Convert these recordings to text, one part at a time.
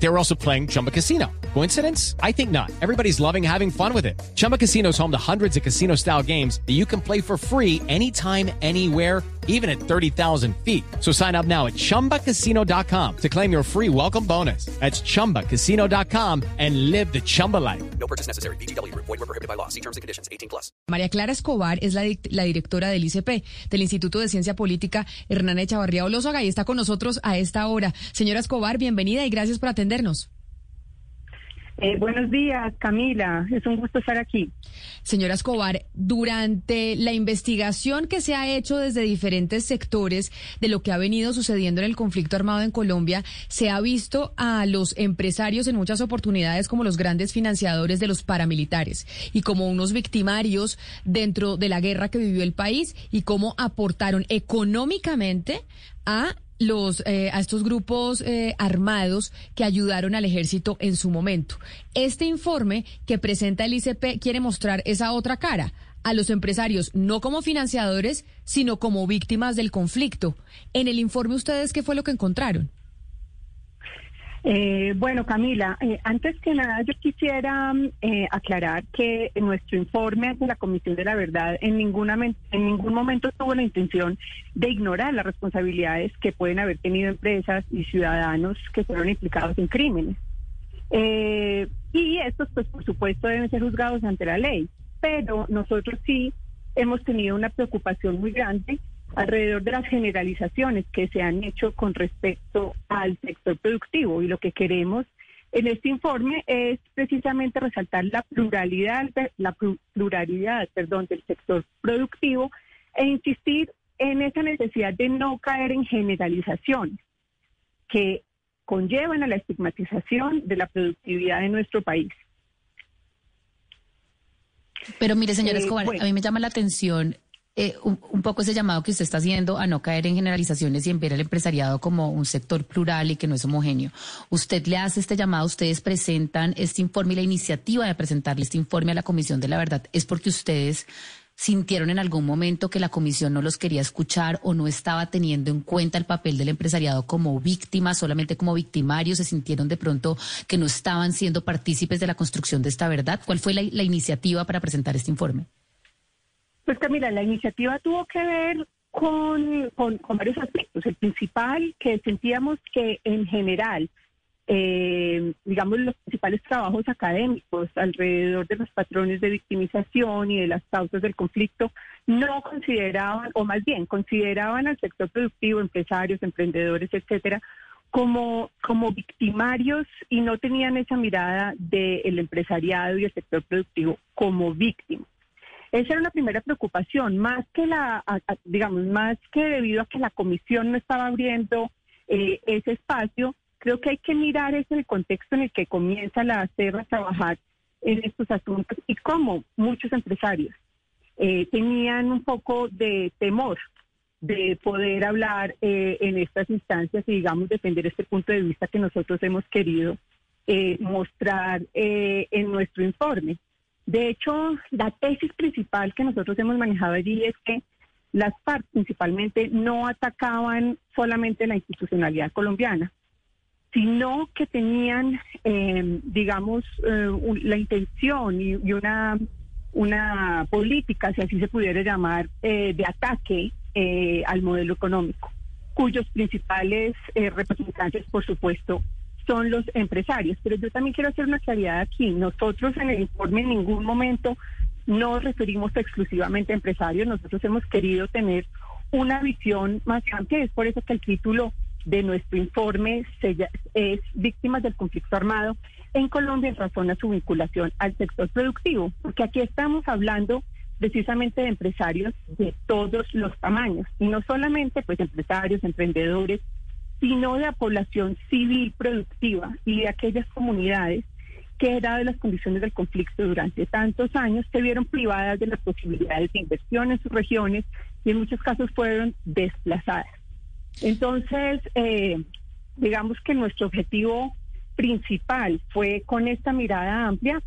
They were also playing Chumba Casino. Coincidence? I think not. Everybody's loving having fun with it. Chumba Casino is home to hundreds of casino style games that you can play for free anytime, anywhere, even at 30,000 feet. So sign up now at chumbacasino.com to claim your free welcome bonus. That's chumbacasino.com and live the Chumba life. No purchase necessary. BGW. Void were prohibited by law. See terms and conditions. 18 plus. María Clara Escobar es la, di- la directora del ICP, del Instituto de Ciencia Política Hernán Echavarría Olózaga, y está con nosotros a esta hora. Señora Escobar, bienvenida y gracias por atendernos. Eh, buenos días, Camila. Es un gusto estar aquí. Señora Escobar, durante la investigación que se ha hecho desde diferentes sectores de lo que ha venido sucediendo en el conflicto armado en Colombia, se ha visto a los empresarios en muchas oportunidades como los grandes financiadores de los paramilitares y como unos victimarios dentro de la guerra que vivió el país y cómo aportaron económicamente a los eh, a estos grupos eh, armados que ayudaron al ejército en su momento. Este informe que presenta el ICP quiere mostrar esa otra cara a los empresarios no como financiadores, sino como víctimas del conflicto. En el informe ustedes qué fue lo que encontraron? Eh, bueno, Camila, eh, antes que nada yo quisiera mm, eh, aclarar que nuestro informe ante la Comisión de la Verdad en, ninguna, en ningún momento tuvo la intención de ignorar las responsabilidades que pueden haber tenido empresas y ciudadanos que fueron implicados en crímenes. Eh, y estos, pues, por supuesto, deben ser juzgados ante la ley. Pero nosotros sí hemos tenido una preocupación muy grande alrededor de las generalizaciones que se han hecho con respecto al sector productivo. Y lo que queremos en este informe es precisamente resaltar la pluralidad, la plu- pluralidad, perdón, del sector productivo e insistir en esa necesidad de no caer en generalizaciones que conllevan a la estigmatización de la productividad de nuestro país. Pero mire, señora Eh, Escobar, bueno. a mí me llama la atención eh, un, poco ese llamado que usted está haciendo a no caer en generalizaciones y en ver al empresariado como un sector plural y que no es homogéneo. Usted le hace este llamado, ustedes presentan este informe y la iniciativa de presentarle este informe a la Comisión de la Verdad es porque ustedes sintieron en algún momento que la comisión no los quería escuchar o no estaba teniendo en cuenta el papel del empresariado como víctima, solamente como victimarios, se sintieron de pronto que no estaban siendo partícipes de la construcción de esta verdad. ¿Cuál fue la iniciativa para presentar este informe? Pues Camila, la iniciativa tuvo que ver con, con- con varios aspectos. El principal, que sentíamos que en general, eh, digamos, los principales trabajos académicos alrededor de los patrones de victimización y de las causas del conflicto no consideraban, o más bien consideraban al sector productivo, empresarios, emprendedores, etcétera, como, como victimarios y no tenían esa mirada del empresariado y el sector productivo como víctimas. Esa era una primera preocupación, más que la, digamos, más que debido a que la comisión no estaba abriendo eh, ese espacio, creo que hay que mirar ese el contexto en el que comienza la ACER a trabajar en estos asuntos y cómo muchos empresarios eh, tenían un poco de temor de poder hablar eh, en estas instancias y, digamos, defender este punto de vista que nosotros hemos querido eh, mostrar eh, en nuestro informe. De hecho, la tesis principal que nosotros hemos manejado allí es que las FARC principalmente no atacaban solamente la institucionalidad colombiana, sino que tenían, eh, digamos, eh, la intención y, una, una política, si así se pudiera llamar, eh, de ataque al modelo económico, cuyos principales representantes, por supuesto, son los empresarios. Pero yo también quiero hacer una claridad aquí. Nosotros en el informe en ningún momento nos referimos exclusivamente a empresarios. Nosotros hemos querido tener una visión más amplia. Es por eso que el título de nuestro informe es Víctimas del Conflicto Armado en Colombia en razón a su vinculación al sector productivo. Porque aquí estamos hablando precisamente de empresarios de todos los tamaños. Y no solamente pues empresarios, emprendedores, sino de la población civil productiva y de aquellas comunidades que, dado las condiciones del conflicto durante tantos años, se vieron privadas de las posibilidades de inversión en sus regiones y en muchos casos fueron desplazadas. Entonces, eh, digamos que nuestro objetivo principal fue con esta mirada amplia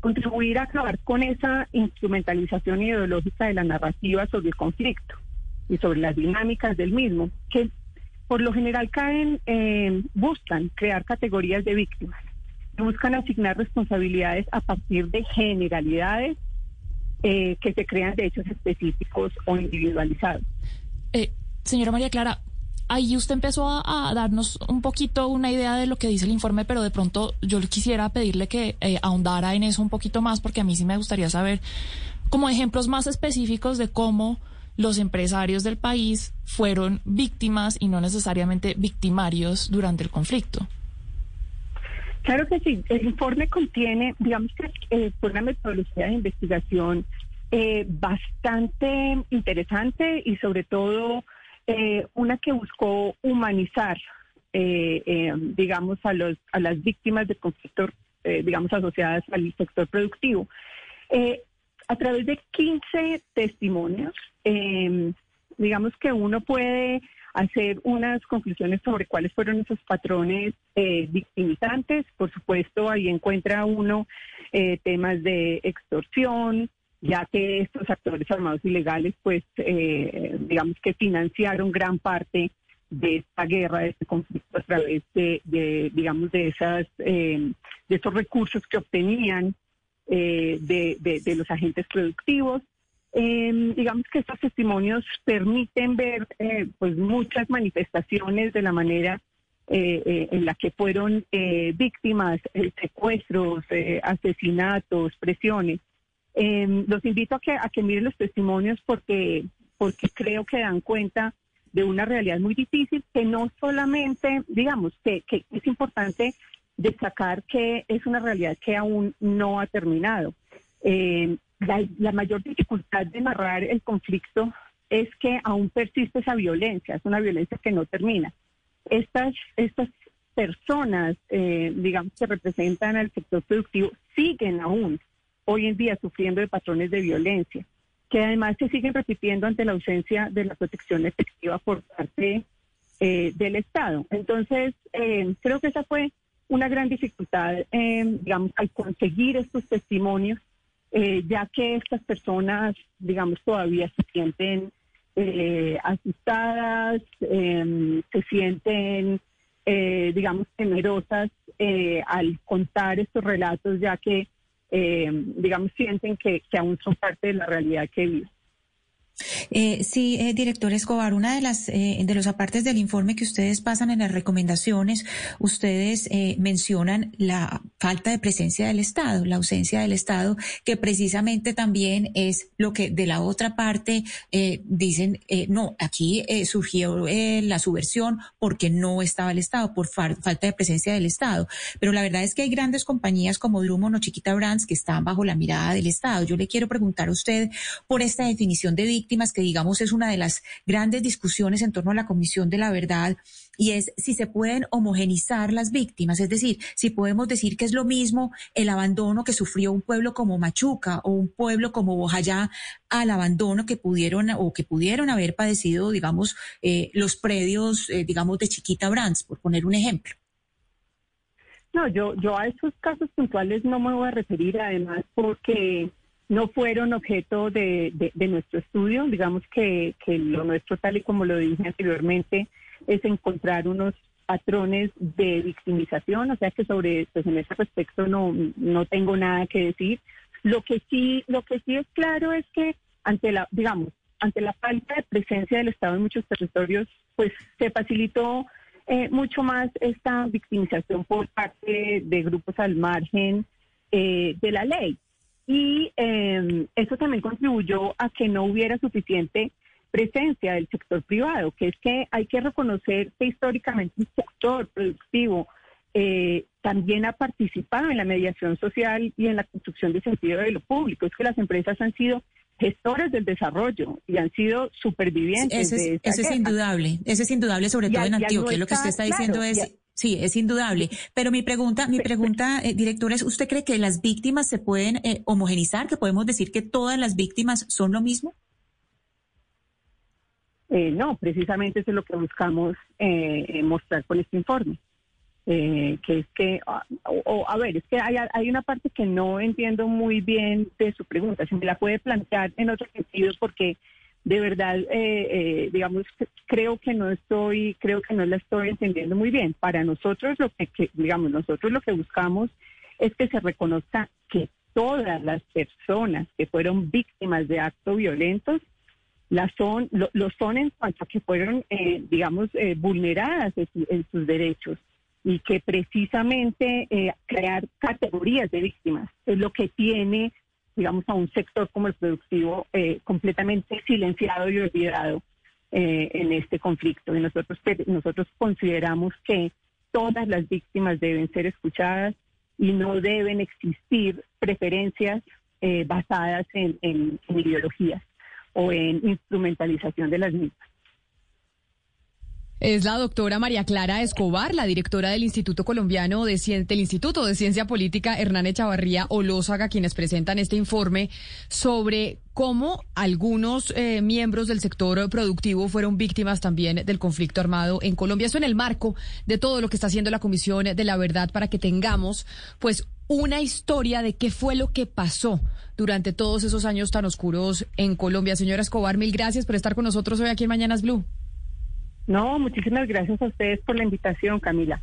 contribuir a acabar con esa instrumentalización ideológica de la narrativa sobre el conflicto y sobre las dinámicas del mismo, que por lo general caen, eh, buscan crear categorías de víctimas, buscan asignar responsabilidades a partir de generalidades eh, que se crean de hechos específicos o individualizados. Eh, señora María Clara, ahí usted empezó a, darnos un poquito una idea de lo que dice el informe, pero de pronto yo quisiera pedirle que eh, ahondara en eso un poquito más, porque a mí sí me gustaría saber como ejemplos más específicos de cómo los empresarios del país fueron víctimas y no necesariamente victimarios durante el conflicto. Claro que sí. El informe contiene, digamos que eh, una metodología de investigación eh, bastante interesante y sobre todo eh, una que buscó humanizar, digamos, a, los, a las víctimas del conflicto, digamos, asociadas al sector productivo. A través de 15 testimonios, digamos que uno puede hacer unas conclusiones sobre cuáles fueron esos patrones eh, victimizantes. Por supuesto, ahí encuentra uno eh, temas de extorsión, ya que estos actores armados ilegales, pues, eh, digamos que financiaron gran parte de esta guerra, de este conflicto a través de, digamos, de esas, de esos recursos que obtenían de, de los agentes productivos. Eh, digamos que estos testimonios permiten ver eh, pues muchas manifestaciones de la manera eh, eh, en la que fueron víctimas, secuestros, asesinatos, presiones. Em, los invito a que, a que miren los testimonios porque, porque creo que dan cuenta de una realidad muy difícil que no solamente, digamos, que, que es importante destacar que es una realidad que aún no ha terminado. Eh, la, mayor dificultad de narrar el conflicto es que aún persiste esa violencia, es una violencia que no termina. Estas, estas personas, eh, digamos, que representan al sector productivo, siguen aún hoy en día sufriendo de patrones de violencia, que además se siguen repitiendo ante la ausencia de la protección efectiva por parte eh, del Estado. Entonces, eh, creo que esa fue una gran dificultad, digamos, al conseguir estos testimonios eh, ya que estas personas, digamos, todavía se sienten eh, asustadas, em, se sienten, eh, digamos, temerosas al contar estos relatos, ya que, em, digamos, sienten que, que aún son parte de la realidad que viven. Eh, sí, eh, director Escobar, una de las eh, de los apartes del informe que ustedes pasan en las recomendaciones, ustedes eh, mencionan la falta de presencia del Estado, la ausencia del Estado, que precisamente también es lo que de la otra parte dicen, no, aquí surgió la subversión porque no estaba el Estado, por falta de presencia del Estado. Pero la verdad es que hay grandes compañías como Drummond o Chiquita Brands que están bajo la mirada del Estado. Yo le quiero preguntar a usted por esta definición de víctimas que digamos es una de las grandes discusiones en torno a la Comisión de la Verdad y es si se pueden homogenizar las víctimas, es decir, si podemos decir que es lo mismo el abandono que sufrió un pueblo como Machuca o un pueblo como Bojayá al abandono que pudieron o que pudieron haber padecido, digamos, eh, los predios, eh, digamos, de Chiquita Brands, por poner un ejemplo. No, yo, yo a esos casos puntuales no me voy a referir, además, porque no fueron objeto de, nuestro estudio. Digamos que, lo nuestro, tal y como lo dije anteriormente, es encontrar unos patrones de victimización, o sea que sobre pues en ese respecto no, no tengo nada que decir. Lo que sí, lo que sí es claro es que ante la, digamos, ante la falta de presencia del Estado en muchos territorios, pues se facilitó eh, mucho más esta victimización por parte de grupos al margen eh, de la ley y eh, eso también contribuyó a que no hubiera suficiente presencia del sector privado, que es que hay que reconocer que históricamente el sector productivo eh, también ha participado en la mediación social y en la construcción de sentido de lo público. Es que las empresas han sido gestores del desarrollo y han sido supervivientes. Ese es, es indudable, ese es indudable, sobre todo en Antioquia. lo que usted está diciendo es Sí, es indudable. Pero mi pregunta, mi pregunta, eh, director, es, ¿usted cree que las víctimas se pueden eh, homogenizar? ¿Que podemos decir que todas las víctimas son lo mismo? Eh, no, precisamente eso es lo que buscamos mostrar con este informe. eh, que es que, ah, o, a ver, es que hay, hay una parte que no entiendo muy bien de su pregunta, si me la puede plantear en otro sentido, porque de verdad, eh, eh, digamos, creo que no estoy, creo que no la estoy entendiendo muy bien. Para nosotros lo que, que, digamos, nosotros lo que buscamos es que se reconozca que todas las personas que fueron víctimas de actos violentos las son, lo, son en cuanto a que fueron, eh, digamos, eh, vulneradas en, sus derechos y que precisamente eh, crear categorías de víctimas es lo que tiene, digamos, a un sector como el productivo completamente silenciado y olvidado en este conflicto. Y nosotros, nosotros consideramos que todas las víctimas deben ser escuchadas y no deben existir preferencias basadas en ideologías o en instrumentalización de las mismas. Es la doctora María Clara Escobar, la directora del Instituto Colombiano de del Instituto de Ciencia Política Hernán Echavarría Olózaga, quienes presentan este informe sobre cómo algunos eh, miembros del sector productivo fueron víctimas también del conflicto armado en Colombia. Eso en el marco de todo lo que está haciendo la Comisión de la Verdad para que tengamos, pues, una historia de qué fue lo que pasó durante todos esos años tan oscuros en Colombia. Señora Escobar, mil gracias por estar con nosotros hoy aquí en Mañanas Blue. No, muchísimas gracias a ustedes por la invitación, Camila.